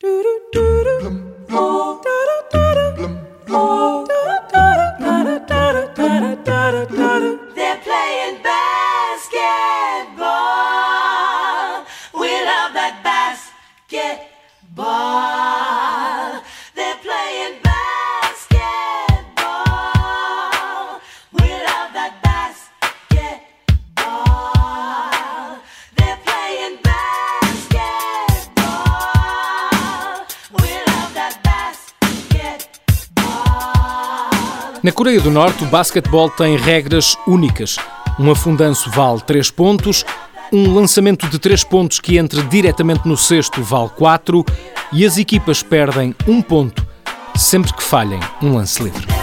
They're playing basketball. We love that basketball. Na Coreia do Norte, o basquetebol tem regras únicas. Um afundanço vale 3 pontos, um lançamento de 3 pontos que entre diretamente no cesto vale 4 e as equipas perdem um ponto sempre que falhem um lance livre.